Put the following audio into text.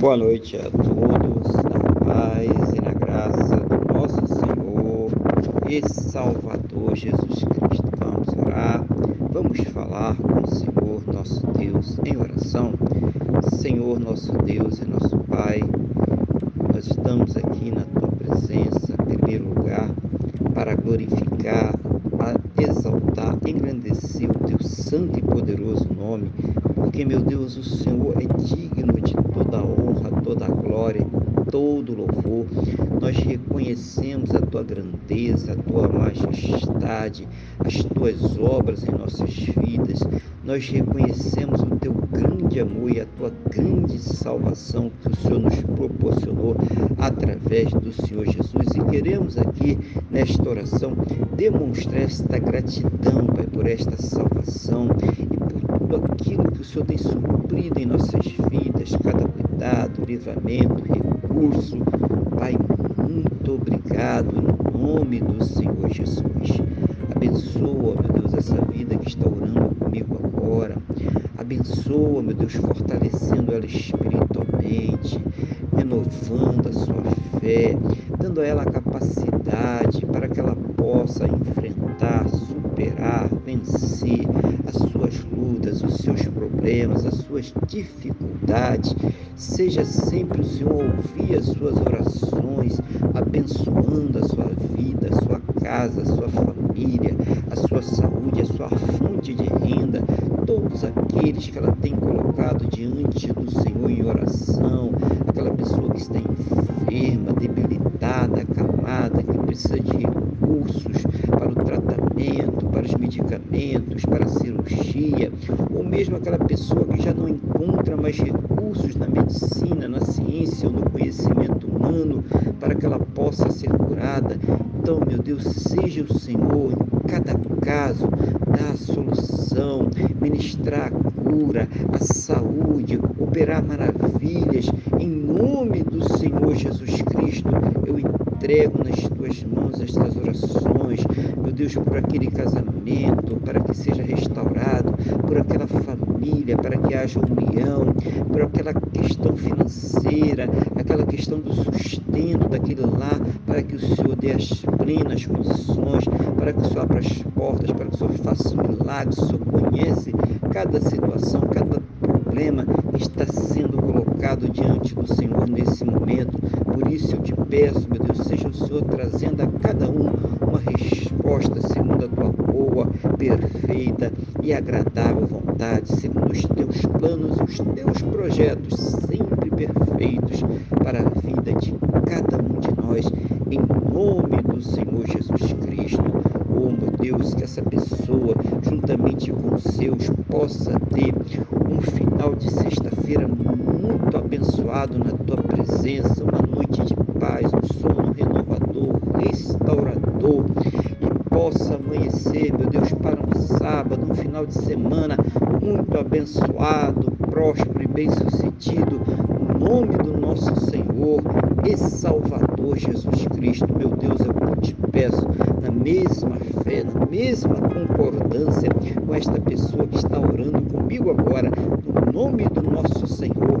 Boa noite a todos, na paz e na graça do nosso Senhor e Salvador Jesus Cristo. Vamos orar, vamos falar com o Senhor nosso Deus em oração. Senhor nosso Deus e nosso Pai, nós estamos aqui na tua presença, em primeiro lugar, para glorificar, exaltar, engrandecer o teu santo e poderoso nome, porque, meu Deus, o Senhor é digno de toda a honra, toda a glória, todo o louvor. Nós reconhecemos a tua grandeza, a tua majestade, as tuas obras em nossas vidas. Nós reconhecemos o teu grande amor e a tua grande salvação que o Senhor nos proporcionou através do Senhor Jesus. E queremos aqui, nesta oração, demonstrar esta gratidão, Pai, por esta salvação e por tudo aquilo que o Senhor tem suprido em nossas vidas, cada cuidado, livramento, recurso. Pai, muito obrigado em nome do Senhor Jesus. Abençoa, meu Deus, essa vida que está orando comigo agora. Abençoa, meu Deus, fortalecendo ela espiritualmente, renovando a sua fé, dando a ela a capacidade para que ela possa enfrentar, superar, vencer as suas lutas, os seus problemas, as suas dificuldades. Seja sempre o Senhor ouvir as suas orações, abençoando a sua vida, a sua casa, a sua família, a sua saúde, a sua fonte de renda, todos aqueles que ela tem colocado diante do Senhor em oração, aquela pessoa que está enferma, debilitada, acamada, que precisa de recursos para o tratamento, para os medicamentos, para a cirurgia, mesmo aquela pessoa que já não encontra mais recursos na medicina, na ciência ou no conhecimento humano, para que ela possa ser curada. Então, meu Deus, seja o Senhor em cada caso, dar a solução, ministrar a cura, a saúde, operar maravilhas. Em nome do Senhor Jesus Cristo, eu entrego nas tuas mãos estas orações, meu Deus, por aquele casamento, para que seja restaurado, por aquela família, para que haja união, por aquela questão financeira, aquela questão do sustento daquele lá, para que o Senhor dê as plenas condições, para que o Senhor abra as portas, para que o Senhor faça um milagre, o Senhor conhece cada situação, cada problema está sendo colocado diante do Senhor nesse momento. Por isso eu te peço, meu Deus, seja o Senhor trazendo a cada um uma resposta segundo a tua boa, perfeita e agradável vontade, segundo os teus planos e os teus projetos sempre perfeitos para a vida de cada um de nós, em nome do Senhor Jesus Cristo. Oh, meu Deus, que essa pessoa, juntamente com os seus, possa ter um final de sexta-feira muito abençoado na tua presença, uma noite de paz, um sono renovador, restaurador, e possa amanhecer, meu Deus, para um sábado, um final de semana muito abençoado, próspero e bem-sucedido, no nome do nosso Senhor e Salvador Jesus Cristo, meu Deus, eu te peço, na mesma fé, na mesma concordância com esta pessoa que está orando comigo agora, no nome do nosso Senhor